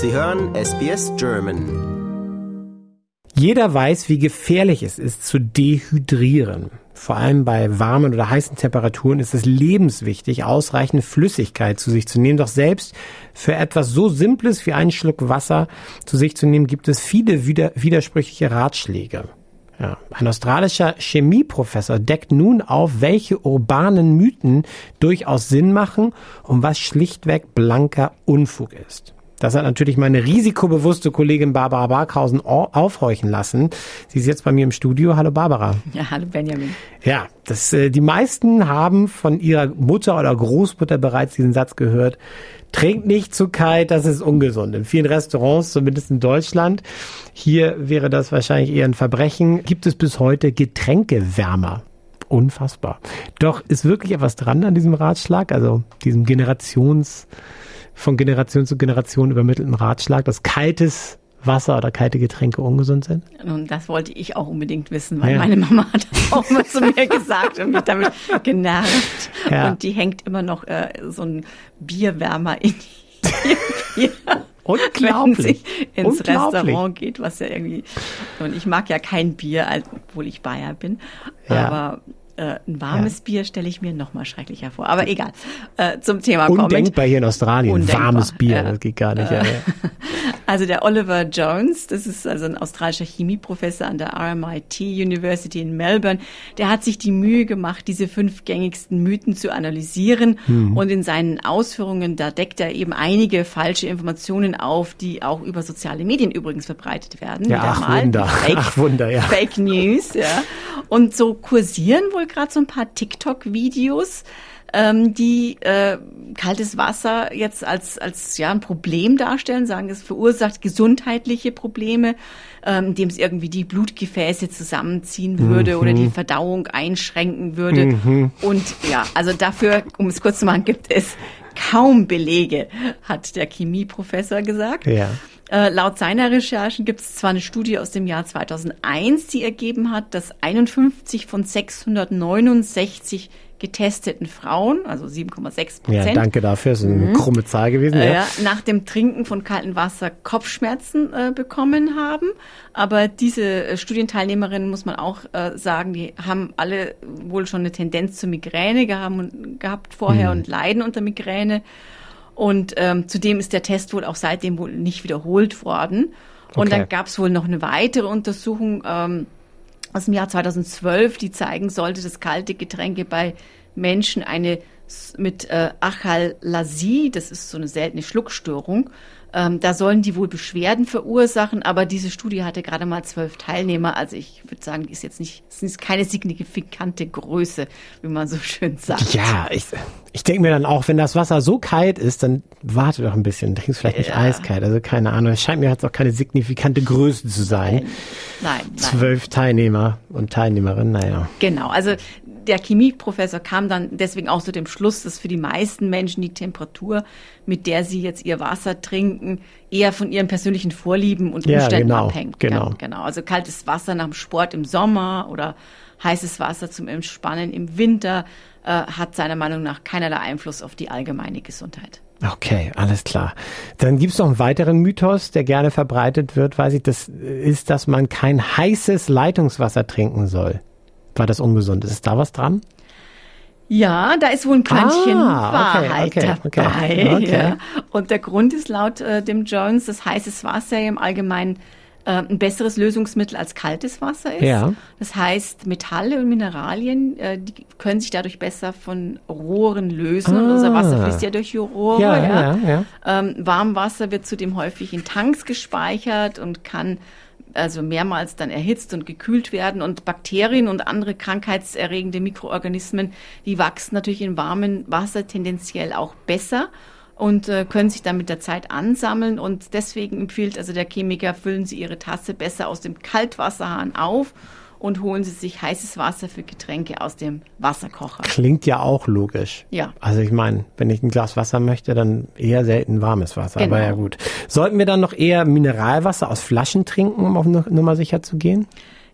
Sie hören SBS German. Jeder weiß, wie gefährlich es ist zu dehydrieren. Vor allem bei warmen oder heißen Temperaturen ist es lebenswichtig, ausreichend Flüssigkeit zu sich zu nehmen. Doch selbst für etwas so Simples wie einen Schluck Wasser zu sich zu nehmen, gibt es viele widersprüchliche Ratschläge. Ja, ein australischer Chemieprofessor deckt nun auf, welche urbanen Mythen durchaus Sinn machen und was schlichtweg blanker Unfug ist. Das hat natürlich meine risikobewusste Kollegin Barbara Barkhausen aufhorchen lassen. Sie ist jetzt bei mir im Studio. Hallo Barbara. Ja, hallo Benjamin. Ja, das, äh, die meisten haben von ihrer Mutter oder Großmutter bereits diesen Satz gehört. Trinkt nicht zu kalt, das ist ungesund. In vielen Restaurants, zumindest in Deutschland, hier wäre das wahrscheinlich eher ein Verbrechen, gibt es bis heute Getränkewärmer. Unfassbar. Doch ist wirklich etwas dran an diesem Ratschlag, also diesem Generations- von Generation zu Generation übermittelten Ratschlag, dass kaltes Wasser oder kalte Getränke ungesund sind? Und das wollte ich auch unbedingt wissen, weil ja. meine Mama hat das auch mal zu mir gesagt und mich damit genervt. Ja. Und die hängt immer noch äh, so ein Bierwärmer in ihr Bier. Unglaublich. Wenn sie ins Restaurant geht, was ja irgendwie. Und ich mag ja kein Bier, obwohl ich Bayer bin. Ja. Aber äh, ein warmes ja. Bier stelle ich mir noch mal schrecklicher vor. Aber egal. Äh, zum Thema Undenkbar hier in Australien. Undenkbar. Warmes Bier, ja. das geht gar nicht. Ja, also der Oliver Jones, das ist also ein australischer Chemieprofessor an der RMIT University in Melbourne, der hat sich die Mühe gemacht, diese fünf gängigsten Mythen zu analysieren. Hm. Und in seinen Ausführungen, da deckt er eben einige falsche Informationen auf, die auch über soziale Medien übrigens verbreitet werden. Ja, ach, Wunder. Fake, ach Wunder, ja. Fake News, ja. Und so kursieren wohl gerade so ein paar TikTok-Videos, ähm, die äh, kaltes Wasser jetzt als, als ja, ein Problem darstellen, sagen, es verursacht gesundheitliche Probleme, ähm, indem es irgendwie die Blutgefäße zusammenziehen würde mhm. oder die Verdauung einschränken würde. Mhm. Und ja, also dafür, um es kurz zu machen, gibt es kaum Belege, hat der Chemieprofessor gesagt. Ja. Äh, laut seiner Recherchen gibt es zwar eine Studie aus dem Jahr 2001, die ergeben hat, dass 51 von 669 getesteten Frauen, also 7,6 Prozent. Ja, danke dafür. Das ist eine mhm. krumme Zahl gewesen. Ja. ja. nach dem Trinken von kaltem Wasser Kopfschmerzen äh, bekommen haben. Aber diese äh, Studienteilnehmerinnen, muss man auch äh, sagen, die haben alle wohl schon eine Tendenz zur Migräne gehabt, gehabt vorher mhm. und leiden unter Migräne. Und ähm, zudem ist der Test wohl auch seitdem wohl nicht wiederholt worden. Und okay. dann gab es wohl noch eine weitere Untersuchung ähm, aus dem Jahr 2012, die zeigen sollte, dass kalte Getränke bei Menschen eine mit äh, Achalasie, das ist so eine seltene Schluckstörung, ähm, da sollen die wohl Beschwerden verursachen, aber diese Studie hatte gerade mal zwölf Teilnehmer. Also ich würde sagen, die ist jetzt nicht, ist keine signifikante Größe, wie man so schön sagt. Ja, ich, ich denke mir dann auch, wenn das Wasser so kalt ist, dann warte doch ein bisschen, trink es vielleicht nicht ja. eiskalt. Also keine Ahnung. Es scheint mir jetzt auch keine signifikante Größe zu sein. Nein, nein. Zwölf. Teilnehmer und Teilnehmerinnen, naja. Genau, also der Chemieprofessor kam dann deswegen auch zu dem Schluss, dass für die meisten Menschen die Temperatur, mit der sie jetzt ihr Wasser trinken, eher von ihren persönlichen Vorlieben und Umständen ja, genau, abhängt. Genau. Ja, genau. Also kaltes Wasser nach dem Sport im Sommer oder heißes Wasser zum Entspannen im Winter äh, hat seiner Meinung nach keinerlei Einfluss auf die allgemeine Gesundheit. Okay, alles klar. Dann gibt es noch einen weiteren Mythos, der gerne verbreitet wird, weiß ich, das ist, dass man kein heißes Leitungswasser trinken soll war das ungesund. Ist da was dran? Ja, da ist wohl ein Quäntchen ah, Wahrheit okay, okay, dabei. Okay, ja. Und der Grund ist laut äh, dem Jones, dass heißes Wasser im Allgemeinen äh, ein besseres Lösungsmittel als kaltes Wasser ist. Ja. Das heißt, Metalle und Mineralien, äh, die können sich dadurch besser von Rohren lösen. Ah. Und unser Wasser fließt ja durch Rohre. Ja, ja. ja, ja. Ähm, Warmwasser wird zudem häufig in Tanks gespeichert und kann also mehrmals dann erhitzt und gekühlt werden. Und Bakterien und andere krankheitserregende Mikroorganismen, die wachsen natürlich in warmem Wasser tendenziell auch besser und äh, können sich dann mit der Zeit ansammeln. Und deswegen empfiehlt also der Chemiker, füllen Sie Ihre Tasse besser aus dem Kaltwasserhahn auf und holen Sie sich heißes Wasser für Getränke aus dem Wasserkocher. Klingt ja auch logisch. Ja. Also ich meine, wenn ich ein Glas Wasser möchte, dann eher selten warmes Wasser. Genau. Aber ja gut. Sollten wir dann noch eher Mineralwasser aus Flaschen trinken, um auf Nummer sicher zu gehen?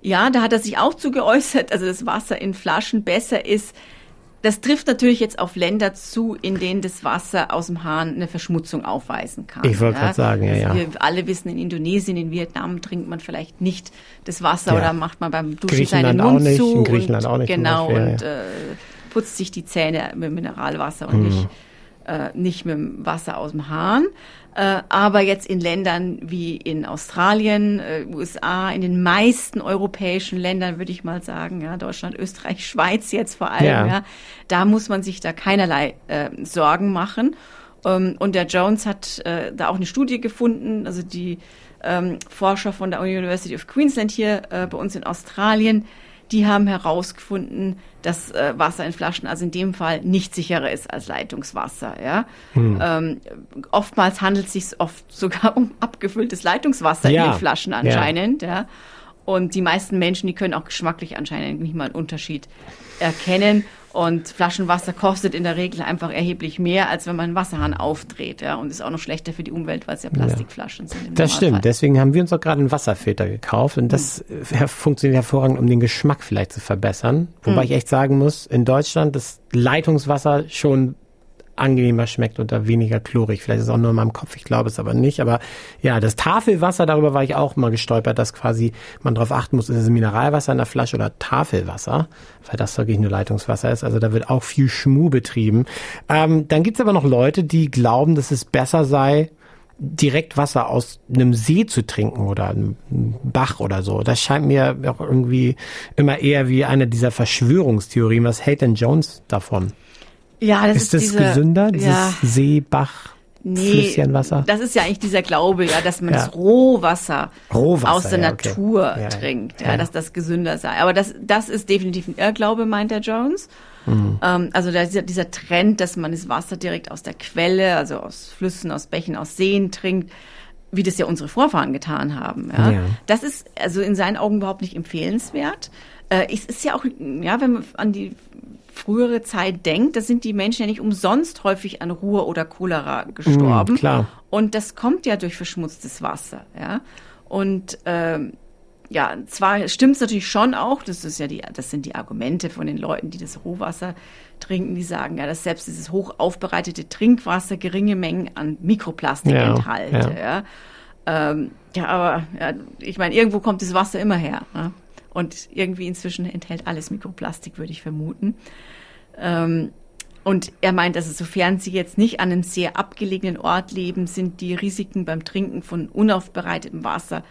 Ja, da hat er sich auch zu geäußert, also das Wasser in Flaschen besser ist das trifft natürlich jetzt auf Länder zu, in denen das Wasser aus dem Hahn eine Verschmutzung aufweisen kann. Ich wollte ja. gerade sagen, ja, also ja. Wir alle wissen, in Indonesien, in Vietnam trinkt man vielleicht nicht das Wasser ja. oder macht man beim Duschen seinen Mund auch nicht, zu. In Griechenland und, auch nicht. Genau, und äh, putzt sich die Zähne mit Mineralwasser und hm. nicht, äh, nicht mit dem Wasser aus dem Hahn. Äh, aber jetzt in Ländern wie in Australien, äh, USA, in den meisten europäischen Ländern würde ich mal sagen, ja, Deutschland, Österreich, Schweiz jetzt vor allem, ja, ja da muss man sich da keinerlei äh, Sorgen machen. Ähm, und der Jones hat äh, da auch eine Studie gefunden, also die ähm, Forscher von der University of Queensland hier äh, bei uns in Australien, die haben herausgefunden, dass äh, Wasser in Flaschen also in dem Fall nicht sicherer ist als Leitungswasser. Ja? Hm. Ähm, oftmals handelt es sich oft sogar um abgefülltes Leitungswasser ja. in den Flaschen anscheinend. Ja. ja. Und die meisten Menschen, die können auch geschmacklich anscheinend nicht mal einen Unterschied erkennen. Und Flaschenwasser kostet in der Regel einfach erheblich mehr, als wenn man einen Wasserhahn aufdreht. Ja, und ist auch noch schlechter für die Umwelt, weil es ja Plastikflaschen ja. sind. Das stimmt. Deswegen haben wir uns auch gerade einen Wasserfilter gekauft. Und das mhm. funktioniert hervorragend, um den Geschmack vielleicht zu verbessern. Wobei mhm. ich echt sagen muss, in Deutschland das Leitungswasser schon angenehmer schmeckt da weniger chlorig. Vielleicht ist es auch nur in meinem Kopf, ich glaube es aber nicht. Aber ja, das Tafelwasser, darüber war ich auch mal gestolpert, dass quasi man darauf achten muss, ist es Mineralwasser in der Flasche oder Tafelwasser, weil das wirklich nur Leitungswasser ist. Also da wird auch viel Schmuh betrieben. Ähm, dann gibt's aber noch Leute, die glauben, dass es besser sei, direkt Wasser aus einem See zu trinken oder einem Bach oder so. Das scheint mir auch irgendwie immer eher wie eine dieser Verschwörungstheorien. Was hält denn Jones davon? Ja, das ist, ist das diese, gesünder, dieses ja, Seebach? Nee, das ist ja eigentlich dieser Glaube, ja, dass man ja. das Rohwasser, Rohwasser, aus der ja, Natur okay. trinkt, ja, dass das gesünder sei. Aber das, das ist definitiv ein Irrglaube, meint der Jones. Mhm. Ähm, also dieser, dieser Trend, dass man das Wasser direkt aus der Quelle, also aus Flüssen, aus Bächen, aus Seen trinkt, wie das ja unsere Vorfahren getan haben. Ja. ja. Das ist also in seinen Augen überhaupt nicht empfehlenswert. Äh, es ist ja auch, ja, wenn man an die frühere Zeit denkt, da sind die Menschen ja nicht umsonst häufig an Ruhr oder Cholera gestorben. Mm, klar. Und das kommt ja durch verschmutztes Wasser, ja. Und ähm, ja, zwar stimmt es natürlich schon auch, das ist ja die, das sind die Argumente von den Leuten, die das Rohwasser trinken, die sagen ja, dass selbst dieses hoch aufbereitete Trinkwasser geringe Mengen an Mikroplastik ja, enthalte. Ja. Ja. Ähm, ja, aber ich meine, irgendwo kommt das Wasser immer her. Ne? Und irgendwie inzwischen enthält alles Mikroplastik, würde ich vermuten. Ähm, und er meint, also sofern Sie jetzt nicht an einem sehr abgelegenen Ort leben, sind die Risiken beim Trinken von unaufbereitetem Wasser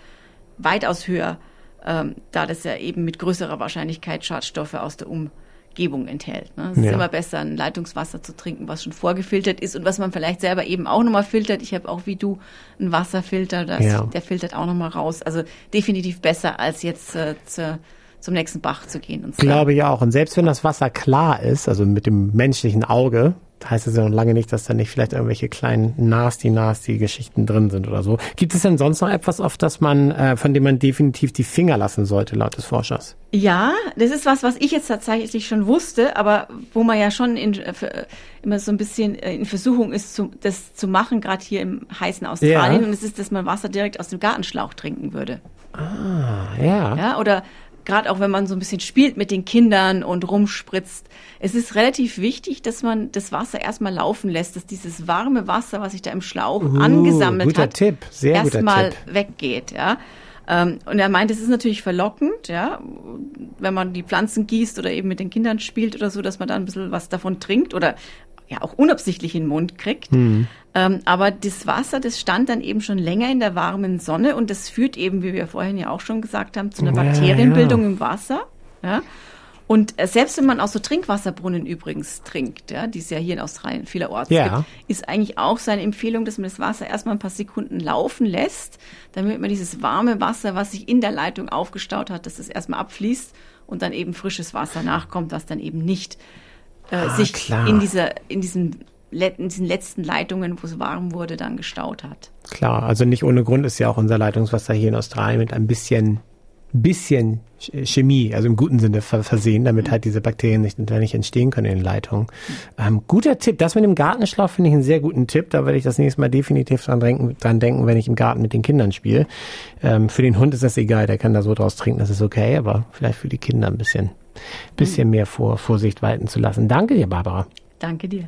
weitaus höher, ähm, da das ja eben mit größerer Wahrscheinlichkeit Schadstoffe aus der Umwelt Gebung enthält. Ne? Es ja. ist immer besser, ein Leitungswasser zu trinken, was schon vorgefiltert ist und was man vielleicht selber eben auch nochmal filtert. Ich habe auch wie du einen Wasserfilter, das, ja. der filtert auch nochmal raus. Also definitiv besser, als jetzt äh, zu, zum nächsten Bach zu gehen. Und Glaube ich auch. Und selbst wenn das Wasser klar ist, also mit dem menschlichen Auge, heißt es ja noch lange nicht, dass da nicht vielleicht irgendwelche kleinen nasty-nasty-Geschichten drin sind oder so. Gibt es denn sonst noch etwas, auf das man, äh, von dem man definitiv die Finger lassen sollte, laut des Forschers? Ja, das ist was, was ich jetzt tatsächlich schon wusste, aber wo man ja schon in, äh, immer so ein bisschen äh, in Versuchung ist, zu, das zu machen, gerade hier im heißen Australien. Ja. Und es ist, dass man Wasser direkt aus dem Gartenschlauch trinken würde. Ah, ja. Ja, oder gerade auch wenn man so ein bisschen spielt mit den Kindern und rumspritzt, es ist relativ wichtig, dass man das Wasser erstmal laufen lässt, dass dieses warme Wasser, was sich da im Schlauch uh, angesammelt hat, erstmal weggeht, ja. Ähm, und er meint, es ist natürlich verlockend, ja, wenn man die Pflanzen gießt oder eben mit den Kindern spielt oder so, dass man da ein bisschen was davon trinkt oder ja auch unabsichtlich in den Mund kriegt. Mhm. Ähm, aber das Wasser, das stand dann eben schon länger in der warmen Sonne und das führt eben, wie wir vorhin ja auch schon gesagt haben, zu einer Bakterienbildung ja, im Wasser. Ja? Und äh, selbst wenn man aus so Trinkwasserbrunnen übrigens trinkt, ja, die es ja hier in Australien vielerorts ja. gibt, ist eigentlich auch seine Empfehlung, dass man das Wasser erstmal ein paar Sekunden laufen lässt, damit man dieses warme Wasser, was sich in der Leitung aufgestaut hat, dass das erstmal abfließt und dann eben frisches Wasser nachkommt, was dann eben nicht äh, ah, sich klar. in dieser, in diesem in diesen letzten Leitungen, wo es warm wurde, dann gestaut hat. Klar, also nicht ohne Grund ist ja auch unser Leitungswasser hier in Australien mit ein bisschen bisschen Chemie, also im guten Sinne versehen, damit halt diese Bakterien nicht, nicht entstehen können in den Leitungen. Ähm, guter Tipp. Das mit dem Gartenschlauch finde ich einen sehr guten Tipp. Da werde ich das nächste Mal definitiv dran denken, dran denken wenn ich im Garten mit den Kindern spiele. Ähm, für den Hund ist das egal, der kann da so draus trinken, das ist okay, aber vielleicht für die Kinder ein bisschen bisschen mehr Vor Vorsicht walten zu lassen. Danke dir, Barbara. Danke dir.